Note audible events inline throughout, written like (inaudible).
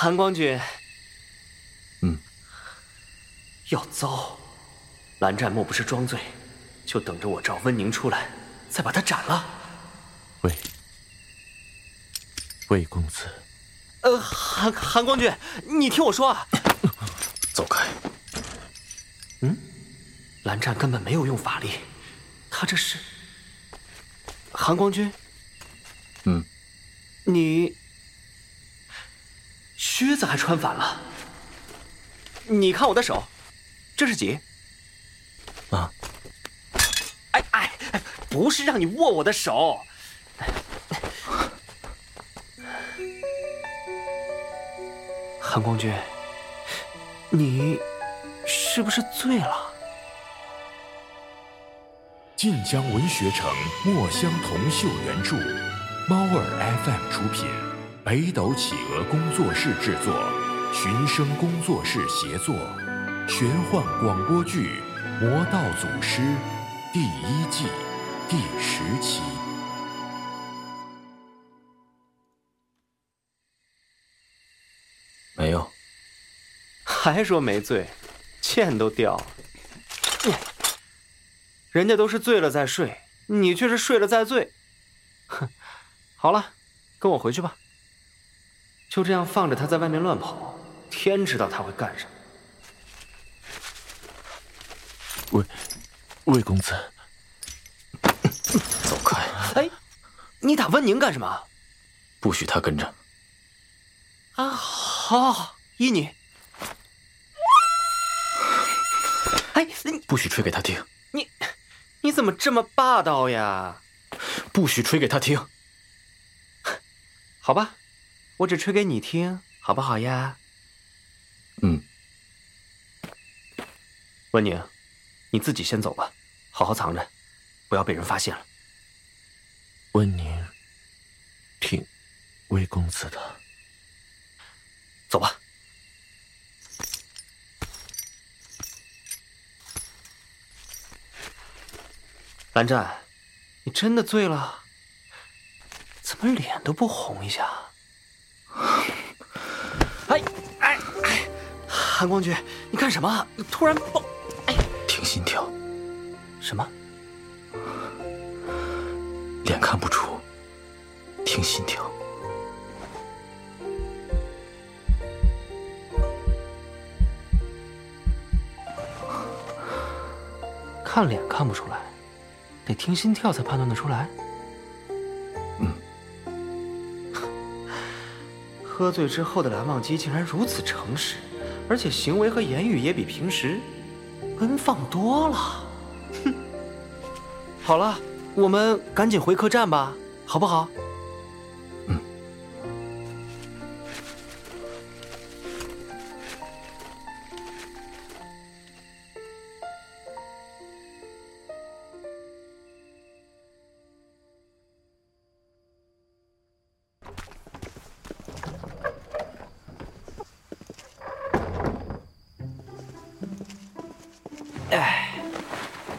韩光君，嗯，要糟，蓝湛莫不是装醉，就等着我召温宁出来，再把他斩了。魏，魏公子，呃，韩韩光君，你听我说啊，走开。嗯，蓝湛根本没有用法力，他这是。韩光君，嗯，你靴子还穿反了。你看我的手，这是几？啊！哎哎哎，不是让你握我的手。韩光君，你是不是醉了？晋江文学城墨香铜臭原著，猫耳 FM 出品，北斗企鹅工作室制作，寻声工作室协作，玄幻广播剧《魔道祖师》第一季第十期。没有，还说没醉，剑都掉了。人家都是醉了再睡，你却是睡了再醉。哼，好了，跟我回去吧。就这样放着他在外面乱跑，天知道他会干什么。魏，魏公子，走开！哎，你打温宁干什么？不许他跟着。啊，好，依你。哎，不许吹给他听。你。你怎么这么霸道呀？不许吹给他听。好吧，我只吹给你听，好不好呀？嗯。温宁，你自己先走吧，好好藏着，不要被人发现了。温宁，听魏公子的，走吧。蓝湛，你真的醉了？怎么脸都不红一下？(laughs) 哎哎哎！韩光君，你干什么？你突然爆……哎，听心跳。什么？脸看不出，听心跳。看脸看不出来。得听心跳才判断得出来。喝醉之后的蓝忘机竟然如此诚实，而且行为和言语也比平时奔放多了。哼，(laughs) 好了，我们赶紧回客栈吧，好不好？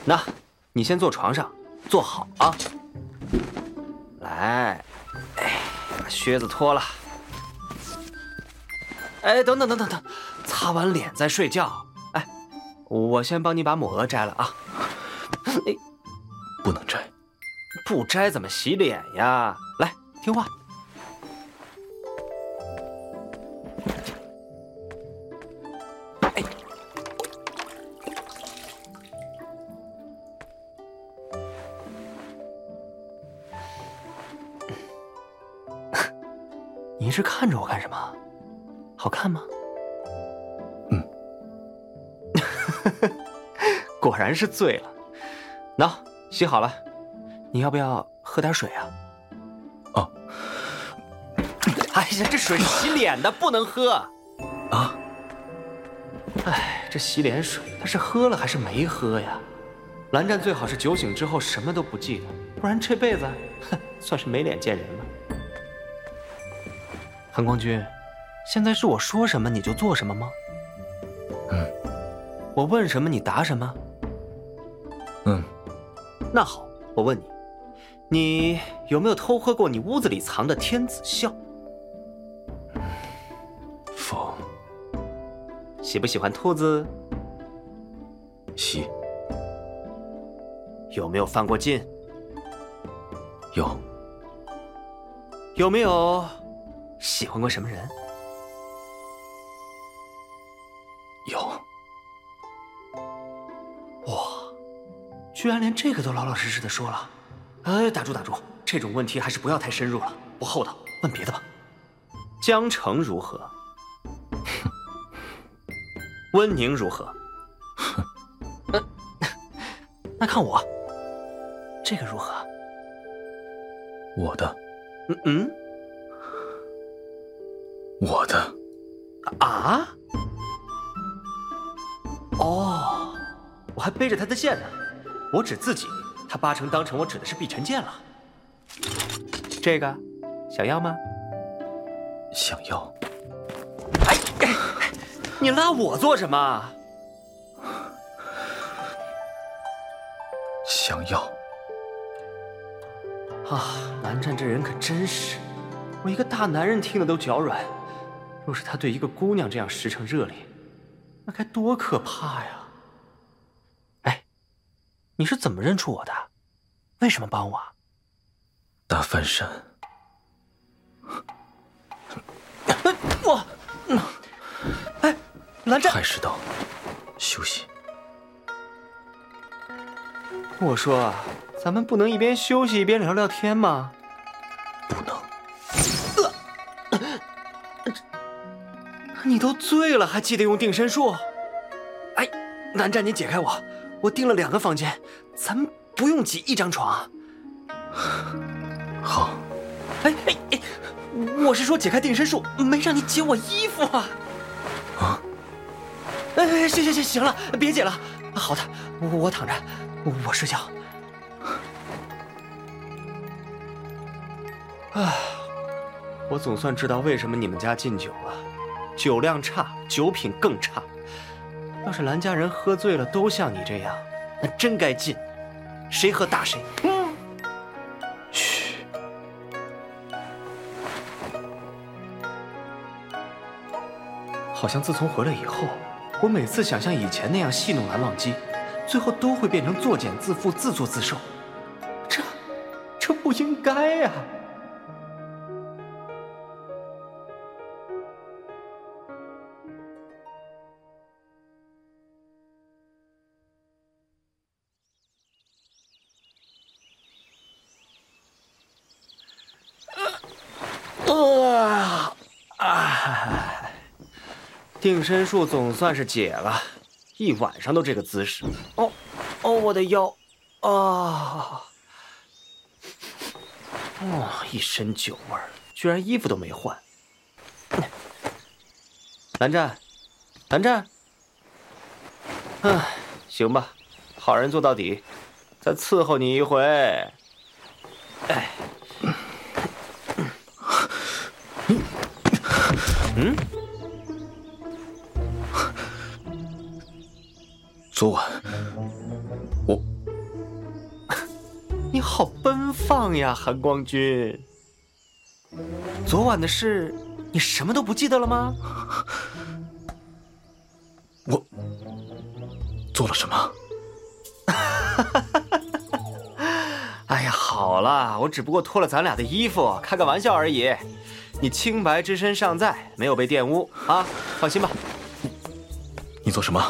那，你先坐床上，坐好啊。来，哎，把靴子脱了。哎，等等等等等，擦完脸再睡觉。哎，我先帮你把抹额摘了啊。哎，不能摘，不摘怎么洗脸呀？来，听话。看着我干什么？好看吗？嗯，(laughs) 果然是醉了。喏，洗好了，你要不要喝点水啊？哦。哎呀，这水洗脸的，不能喝。啊？哎，这洗脸水他是喝了还是没喝呀？蓝湛最好是酒醒之后什么都不记得，不然这辈子，哼，算是没脸见人了。韩光君，现在是我说什么你就做什么吗？嗯。我问什么你答什么？嗯。那好，我问你，你有没有偷喝过你屋子里藏的天子笑？否喜不喜欢兔子？喜。有没有犯过禁？有。有没有喜欢过什么人？有。哇，居然连这个都老老实实的说了。哎，打住打住，这种问题还是不要太深入了，不厚道。问别的吧。江城如何？(laughs) 温宁如何？(laughs) 那看我，这个如何？我的。嗯嗯。我的。啊？哦，我还背着他的剑呢。我指自己，他八成当成我指的是碧晨剑了。这个，想要吗？想要。哎，你拉我做什么？想要。啊，蓝湛这人可真是，我一个大男人听了都脚软。若是他对一个姑娘这样实诚热烈，那该多可怕呀！哎，你是怎么认出我的？为什么帮我？大翻身。我，哎，蓝湛，太师道，休息。我说，咱们不能一边休息一边聊聊天吗？不能。你都醉了，还记得用定身术？哎，南湛，你解开我，我订了两个房间，咱们不用挤一张床。(laughs) 好。哎哎哎，我是说解开定身术，没让你解我衣服啊。啊？哎，行行行，行了，别解了。好的，我我躺着，我睡觉。啊，我总算知道为什么你们家禁酒了。酒量差，酒品更差。要是蓝家人喝醉了都像你这样，那真该禁，谁喝打谁。嘘。好像自从回来以后，我每次想像以前那样戏弄蓝忘机，最后都会变成作茧自缚、自作自受。这，这不应该呀。定身术总算是解了，一晚上都这个姿势。哦，哦，我的腰，啊，哇，一身酒味儿，居然衣服都没换。蓝湛，蓝湛，唉，行吧，好人做到底，再伺候你一回。你好奔放呀，韩光君。昨晚的事，你什么都不记得了吗？(laughs) 我做了什么？(laughs) 哎呀，好了，我只不过脱了咱俩的衣服，开个玩笑而已。你清白之身尚在，没有被玷污啊，放心吧。你做什么？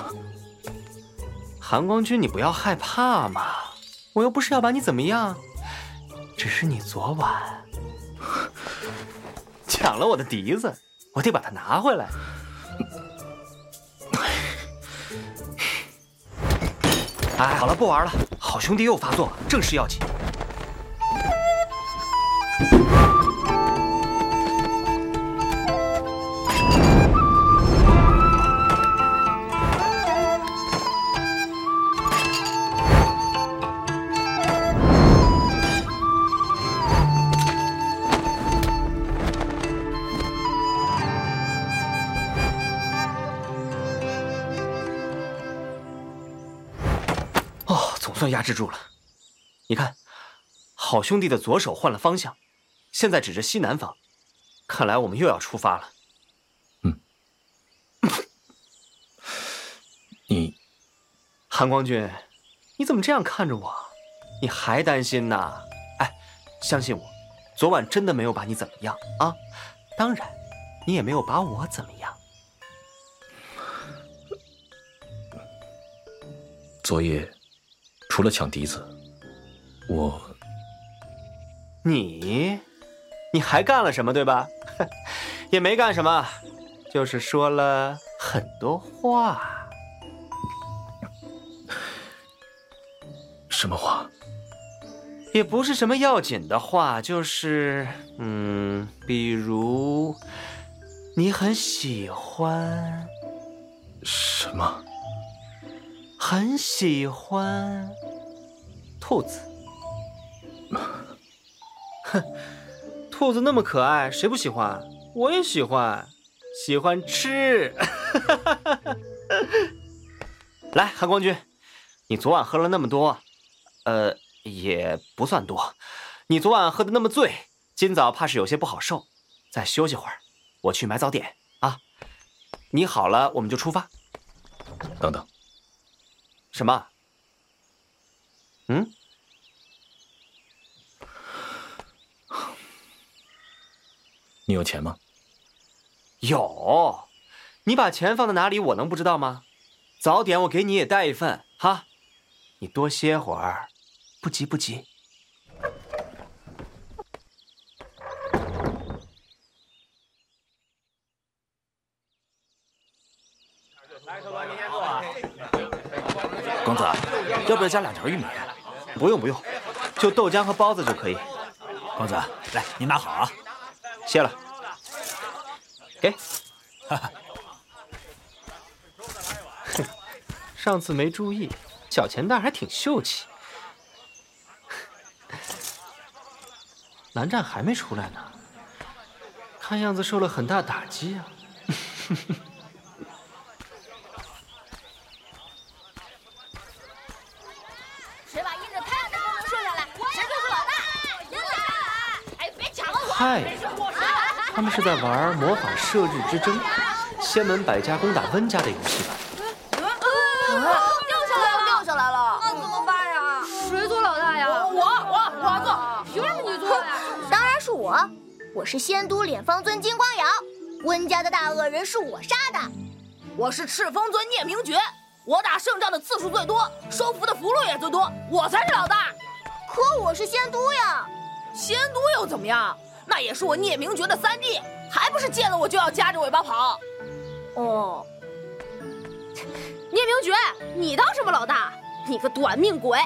韩光君，你不要害怕嘛，我又不是要把你怎么样，只是你昨晚 (laughs) 抢了我的笛子，我得把它拿回来。哎，好了，不玩了，好兄弟又发作，正事要紧。算压制住了，你看，好兄弟的左手换了方向，现在指着西南方，看来我们又要出发了。嗯，你 (coughs) 韩光君，你怎么这样看着我？你还担心呢？哎，相信我，昨晚真的没有把你怎么样啊。当然，你也没有把我怎么样。昨夜，除了抢笛子，我……你，你还干了什么？对吧？(laughs) 也没干什么，就是说了很多话。什么话？也不是什么要紧的话，就是嗯，比如你很喜欢什么？很喜欢兔子。哼，(laughs) 兔子那么可爱，谁不喜欢？我也喜欢，喜欢吃。(laughs) 来，韩光君，你昨晚喝了那么多，呃。也不算多，你昨晚喝的那么醉，今早怕是有些不好受，再休息会儿，我去买早点啊。你好了，我们就出发。等等，什么？嗯？你有钱吗？有，你把钱放在哪里，我能不知道吗？早点我给你也带一份哈，你多歇会儿。不急不急。公子，要不要加两条玉米？不用不用，就豆浆和包子就可以。公子，来，您拿好啊。谢了。给。上次没注意，小钱袋还挺秀气。蓝湛还没出来呢，看样子受了很大打击啊！谁把映着太阳的功能设下来，谁就是老大！别抢了！哎，别抢了我！嗨，他们是在玩魔法《射日之争》，仙门百家攻打温家的游戏吧？掉下来了！掉下来了！那怎么办呀？谁做老大呀？我我我做！凭什么你做呀？是我，我是仙都脸方尊金光瑶，温家的大恶人是我杀的。我是赤峰尊聂明觉，我打胜仗的次数最多，收服的俘虏也最多，我才是老大。可我是仙都呀，仙都又怎么样？那也是我聂明觉的三弟，还不是见了我就要夹着尾巴跑？哦，聂明觉，你当什么老大？你个短命鬼！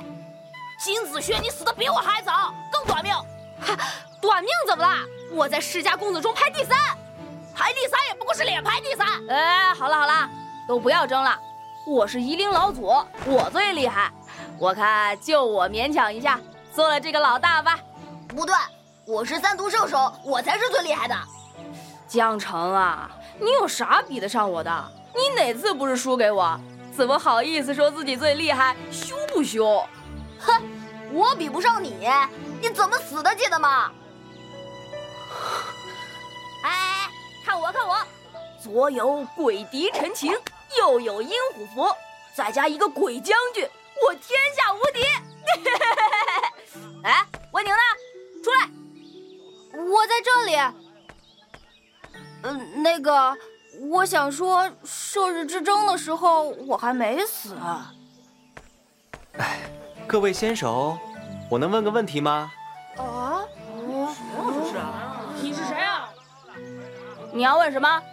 金子轩，你死的比我还早，更短命。哈。短命怎么了？我在世家公子中排第三，排第三也不过是脸排第三。哎，好了好了，都不要争了。我是夷陵老祖，我最厉害。我看就我勉强一下，做了这个老大吧。不对，我是三毒圣手，我才是最厉害的。江城啊，你有啥比得上我的？你哪次不是输给我？怎么好意思说自己最厉害？羞不羞？哼，我比不上你，你怎么死的记得吗？哎，看我看我，左有鬼笛陈情，右有阴虎符，再加一个鬼将军，我天下无敌！在这里。嗯，那个，我想说，射日之争的时候我还没死。哎，各位先手，我能问个问题吗？啊？你要问什么？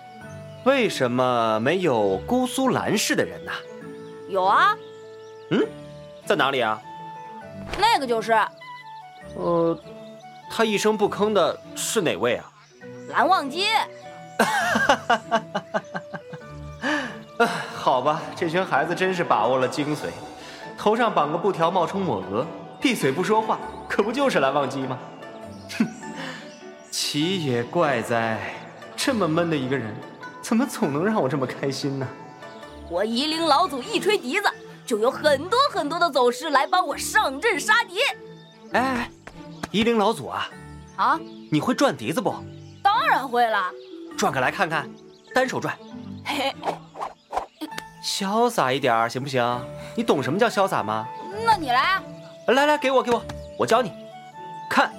为什么没有姑苏蓝氏的人呢？有啊。嗯，在哪里啊？那个就是。呃，他一声不吭的是哪位啊？蓝忘机。(laughs) 好吧，这群孩子真是把握了精髓，头上绑个布条冒充抹额，闭嘴不说话，可不就是蓝忘机吗？哼，(laughs) 奇也怪哉。这么闷的一个人，怎么总能让我这么开心呢？我夷陵老祖一吹笛子，就有很多很多的走师来帮我上阵杀敌。哎，夷陵老祖啊，啊，你会转笛子不？当然会了。转个来看看，单手转。嘿，潇洒一点行不行？你懂什么叫潇洒吗？那你来，来来，给我给我，我教你。看，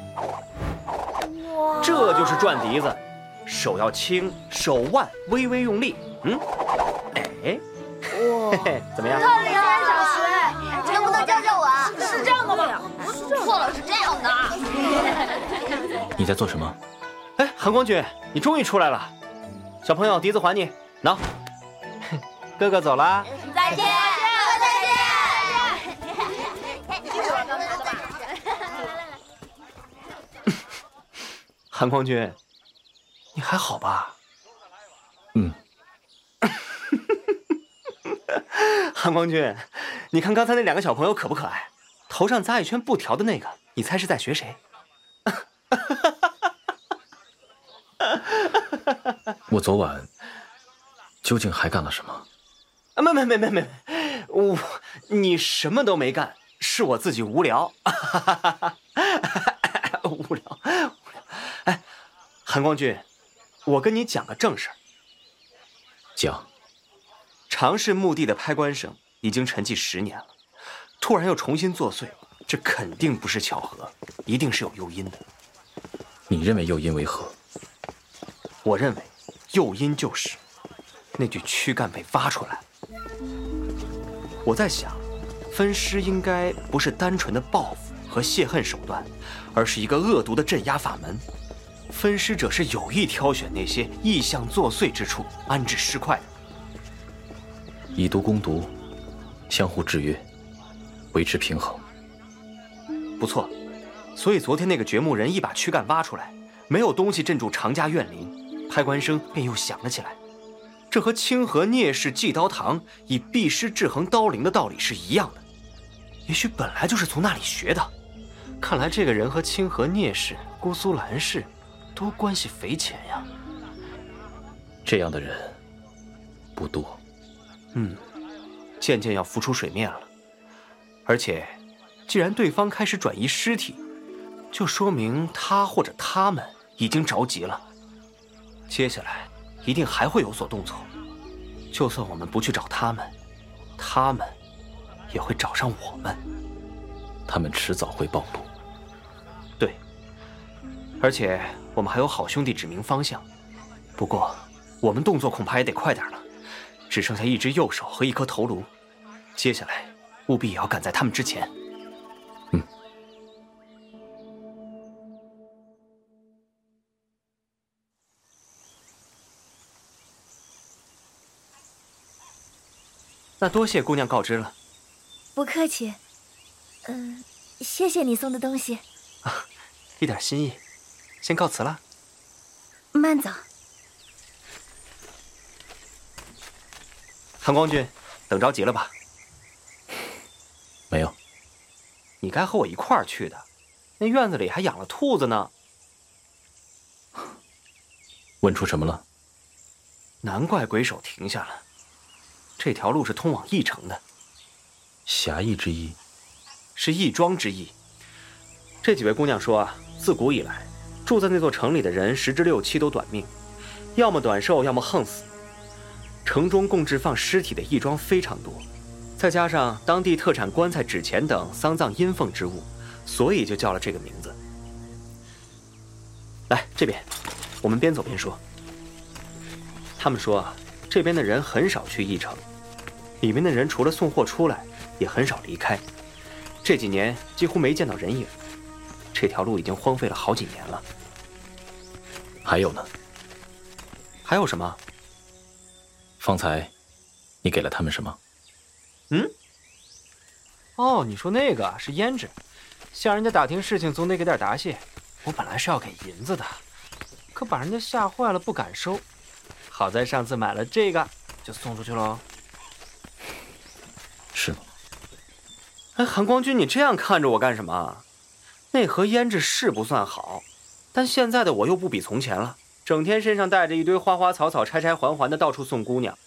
这就是转笛子，手要轻，手腕微微用力。嗯，哎，哇，怎么样？太厉害了，小石，能不能教教我？是这样的吗？错了，是这样的。(laughs) 你在做什么？哎，韩光君，你终于出来了。小朋友，笛子还你，喏。哥哥走了，再见，哥哥再见。(laughs) 韩光君，你还好吧？嗯。(laughs) 韩光君，你看刚才那两个小朋友可不可爱？头上扎一圈布条的那个，你猜是在学谁？(laughs) 我昨晚究竟还干了什么？啊，没没没没没，我你什么都没干，是我自己无聊，(laughs) 无聊无聊。哎，韩光君，我跟你讲个正事儿。讲。长氏墓地的拍棺声已经沉寂十年了，突然又重新作祟，这肯定不是巧合，一定是有诱因的。你认为诱因为何？我认为诱因就是那具躯干被挖出来。我在想，分尸应该不是单纯的报复和泄恨手段，而是一个恶毒的镇压法门。分尸者是有意挑选那些异象作祟之处安置尸块的。以毒攻毒，相互制约，维持平衡。不错，所以昨天那个掘墓人一把躯干挖出来，没有东西镇住常家怨灵，拍棺声便又响了起来。这和清河聂氏祭刀堂以避尸制衡刀灵的道理是一样的。也许本来就是从那里学的。看来这个人和清河聂氏、姑苏蓝氏都关系匪浅呀。这样的人不多。嗯，渐渐要浮出水面了。而且，既然对方开始转移尸体，就说明他或者他们已经着急了。接下来一定还会有所动作。就算我们不去找他们，他们也会找上我们。他们迟早会暴露。对。而且我们还有好兄弟指明方向。不过，我们动作恐怕也得快点了。只剩下一只右手和一颗头颅，接下来务必也要赶在他们之前。嗯。那多谢姑娘告知了。不客气。嗯，谢谢你送的东西。啊，(laughs) 一点心意。先告辞了。慢走。韩光君，等着急了吧？没有。你该和我一块儿去的，那院子里还养了兔子呢。问出什么了？难怪鬼手停下了。这条路是通往义城的。侠义之意，是义庄之意。这几位姑娘说啊，自古以来，住在那座城里的人十之六七都短命，要么短寿，要么横死。城中供置放尸体的义庄非常多，再加上当地特产棺材、纸钱等丧葬阴奉之物，所以就叫了这个名字。来这边，我们边走边说。他们说啊，这边的人很少去义城，里面的人除了送货出来，也很少离开，这几年几乎没见到人影。这条路已经荒废了好几年了。还有呢？还有什么？方才，你给了他们什么？嗯？哦，你说那个是胭脂，向人家打听事情总得给点答谢。我本来是要给银子的，可把人家吓坏了，不敢收。好在上次买了这个，就送出去喽。是吗？哎，韩光君，你这样看着我干什么？那盒胭脂是不算好，但现在的我又不比从前了。整天身上带着一堆花花草草、拆拆环环的，到处送姑娘，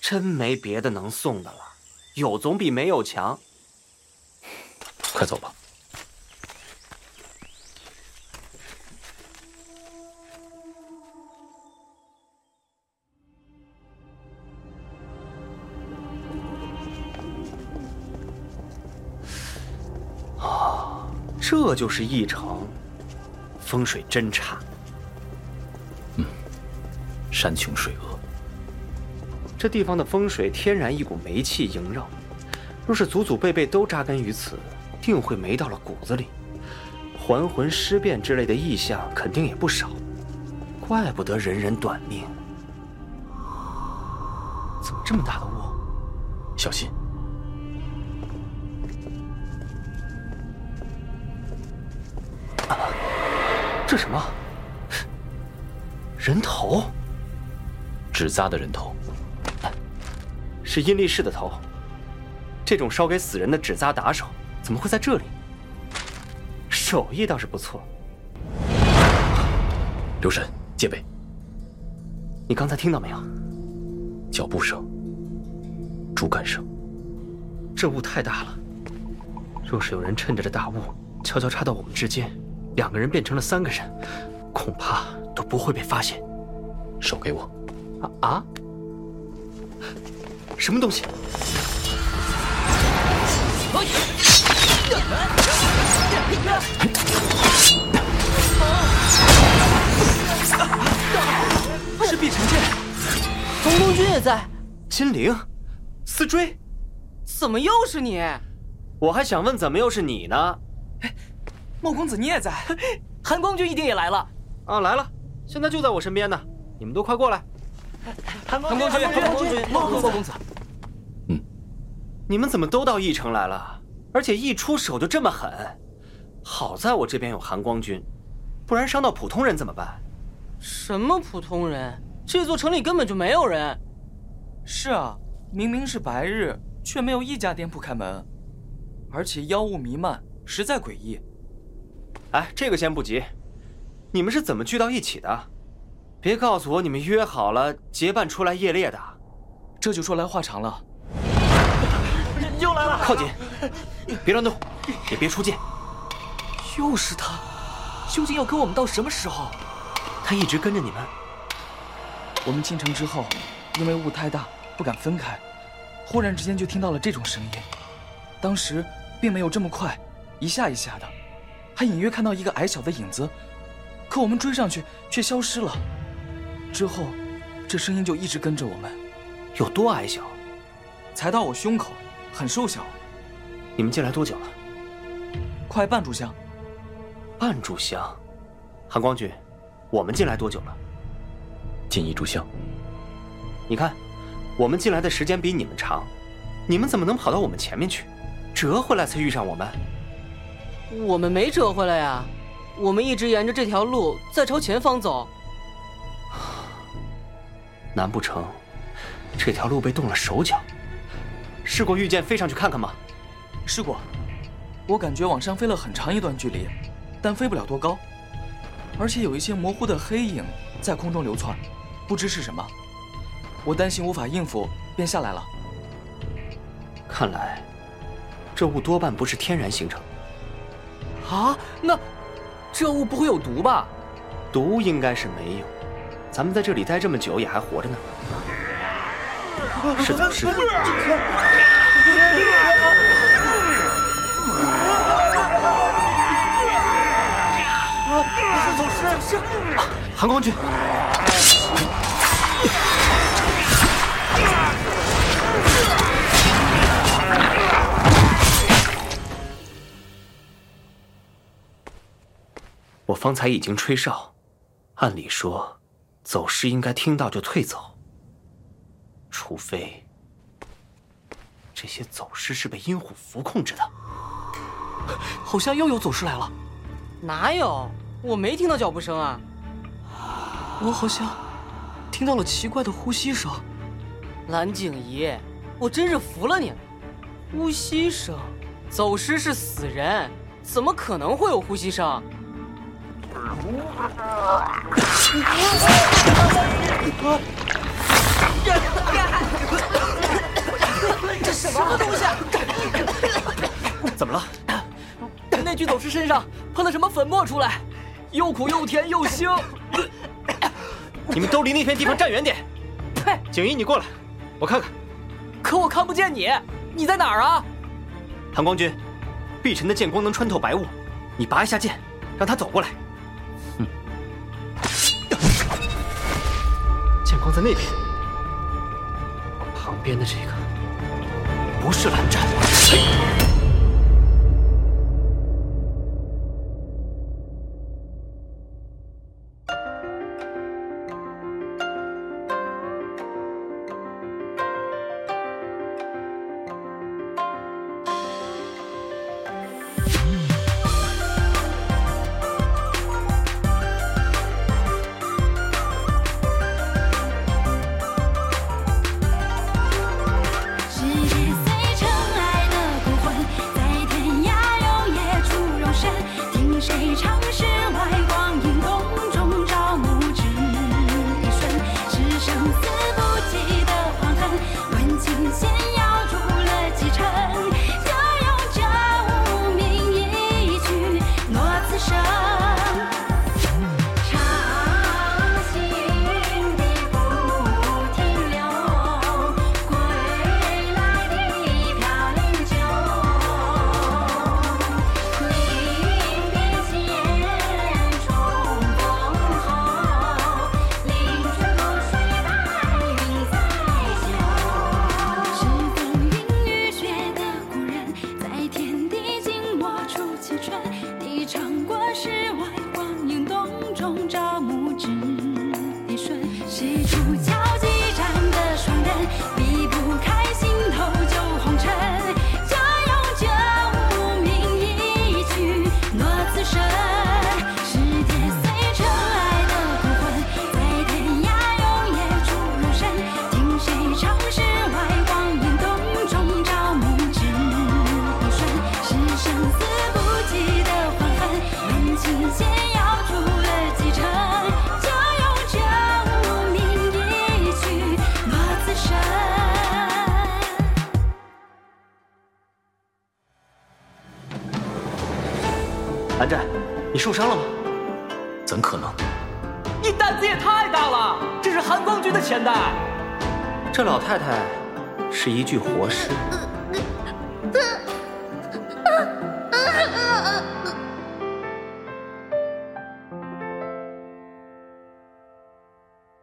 真没别的能送的了。有总比没有强。快走吧。啊，这就是一城，风水真差。嗯，山穷水恶。这地方的风水天然一股霉气萦绕，若是祖祖辈辈都扎根于此，定会霉到了骨子里。还魂尸变之类的异象肯定也不少，怪不得人人短命。怎么这么大的雾？小心！这什么？人头？纸扎的人头，是阴力士的头。这种烧给死人的纸扎打手，怎么会在这里？手艺倒是不错。留神，戒备！你刚才听到没有？脚步声，竹竿声。这雾太大了，若是有人趁着这大雾悄悄插到我们之间，两个人变成了三个人，恐怕都不会被发现。手给我。啊啊！什么东西？是碧城剑，东宫君也在。金陵，思追，怎么又是你？我还想问，怎么又是你呢？哎，莫公子你也在，韩光君一定也来了。啊，来了，现在就在我身边呢。你们都快过来。韩光君，韩光君，莫公子。嗯，你们怎么都到翼城来了？而且一出手就这么狠。好在我这边有韩光君，不然伤到普通人怎么办？什么普通人？这座城里根本就没有人。是啊，明明是白日，却没有一家店铺开门，而且妖雾弥漫，实在诡异。哎，这个先不急，你们是怎么聚到一起的？别告诉我你们约好了结伴出来夜猎的。这就说来话长了。(laughs) 又来了！靠近，别乱动，也别出剑。(laughs) 又是他，究竟要跟我们到什么时候？他一直跟着你们。我们进城之后，因为雾太大，不敢分开，忽然之间就听到了这种声音。当时并没有这么快，一下一下的，还隐约看到一个矮小的影子，可我们追上去却消失了。之后，这声音就一直跟着我们。有多矮小？才到我胸口，很瘦小。你们进来多久了？快半炷香。半炷香，韩光君，我们进来多久了？近一炷香。你看，我们进来的时间比你们长，你们怎么能跑到我们前面去，折回来才遇上我们？我们没折回来呀，我们一直沿着这条路在朝前方走。难不成这条路被动了手脚？试过御剑飞上去看看吗？试过，我感觉往上飞了很长一段距离。但飞不了多高，而且有一些模糊的黑影在空中流窜，不知是什么。我担心无法应付，便下来了。看来，这雾多半不是天然形成。啊，那这雾不会有毒吧？毒应该是没有。咱们在这里待这么久，也还活着呢。是走尸。是走尸，是韩光君。我方才已经吹哨，按理说，走尸应该听到就退走，除非这些走尸是被阴虎符控制的。好像又有走尸来了。哪有？我没听到脚步声啊！我好像听到了奇怪的呼吸声。蓝景怡，我真是服了你了！呼吸声，走尸是死人，怎么可能会有呼吸声？这什么东西？怎么了？那具走尸身上喷了什么粉末出来？又苦又甜又腥！你们都离那片地方站远点！呸！景怡，你过来，我看看。可我看不见你，你在哪儿啊？韩光君，碧晨的剑光能穿透白雾，你拔一下剑，让他走过来。光在那边，旁边的这个不是蓝湛。太太是一具活尸。